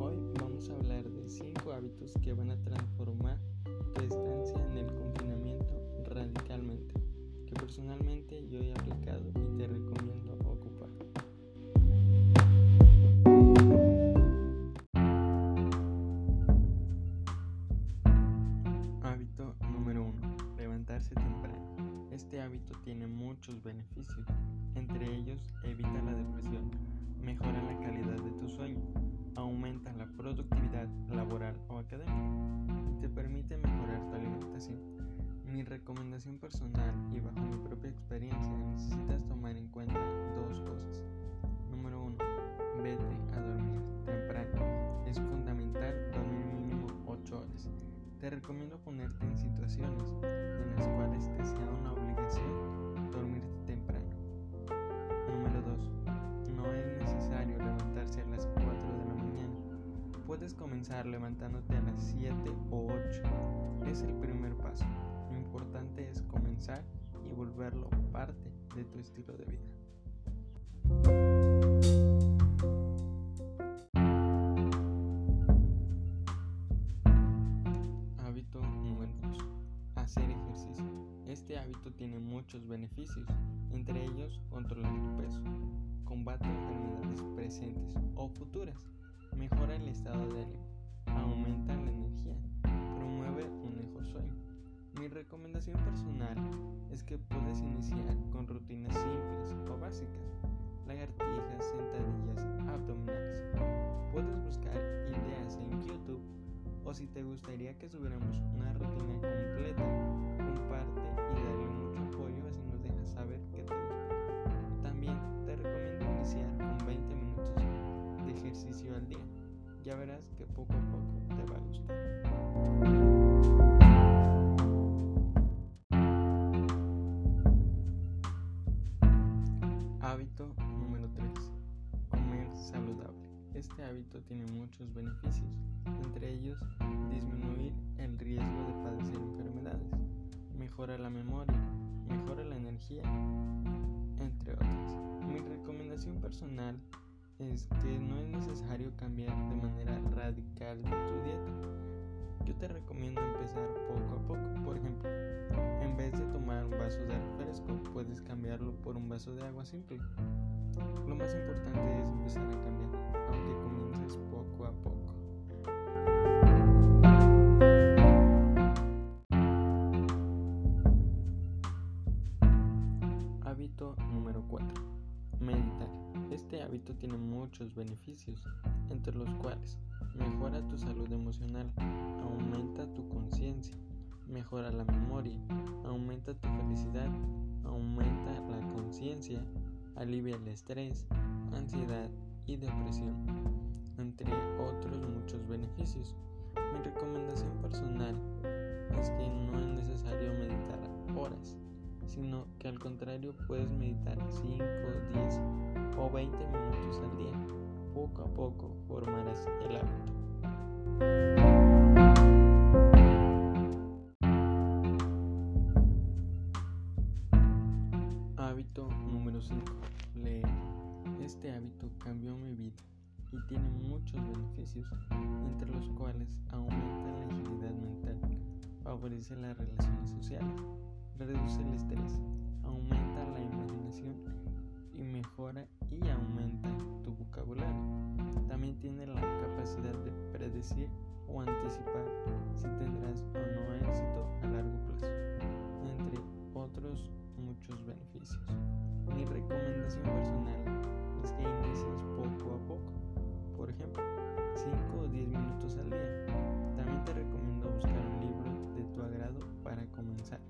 Hoy vamos a hablar de 5 hábitos que van a transformar tu estancia en el confinamiento radicalmente, que personalmente yo he aplicado y te recomiendo ocupar. Hábito número 1. Levantarse temprano. Este hábito tiene muchos beneficios, entre ellos evita la recomendación personal y bajo mi propia experiencia necesitas tomar en cuenta dos cosas. Número 1. Vete a dormir temprano. Es fundamental dormir mínimo 8 horas. Te recomiendo ponerte en situaciones en las cuales te sea una obligación dormir temprano. Número 2. No es necesario levantarse a las 4 de la mañana. Puedes comenzar levantándote a las 7 o 8. Es el primer paso. Y volverlo parte de tu estilo de vida. Hábito número 2. Hacer ejercicio. Este hábito tiene muchos beneficios, entre ellos controlar tu peso, combate enfermedades presentes o futuras, mejora el estado de ánimo, aumenta recomendación personal es que puedes iniciar con rutinas simples o básicas, lagartijas, sentadillas, abdominales. Puedes buscar ideas en YouTube o si te gustaría que subiéramos una rutina completa, comparte y dale mucho apoyo así nos dejas saber que te gusta. También te recomiendo iniciar con 20 minutos de ejercicio al día. Ya verás que poco Este hábito tiene muchos beneficios, entre ellos disminuir el riesgo de padecer enfermedades, mejora la memoria, mejora la energía, entre otras. Mi recomendación personal es que no es necesario cambiar de manera radical tu dieta. Yo te recomiendo empezar poco a poco. Por ejemplo, en vez de tomar un vaso de refresco, puedes cambiarlo por un vaso de agua simple. Lo más importante es empezar a cambiar, hábito tiene muchos beneficios, entre los cuales mejora tu salud emocional, aumenta tu conciencia, mejora la memoria, aumenta tu felicidad, aumenta la conciencia, alivia el estrés, ansiedad y depresión, entre otros muchos beneficios. Mi recomendación personal es que no es necesario meditar horas, sino que al contrario puedes meditar 5, 10 o 20 minutos al día. Poco a poco formarás el hábito. Hábito número 5. Leer. Este hábito cambió mi vida y tiene muchos beneficios, entre los cuales aumenta la agilidad mental, favorece las relaciones sociales, reduce el estrés, aumenta la imaginación personal es que inicies poco a poco, por ejemplo, 5 o 10 minutos al día. También te recomiendo buscar un libro de tu agrado para comenzar.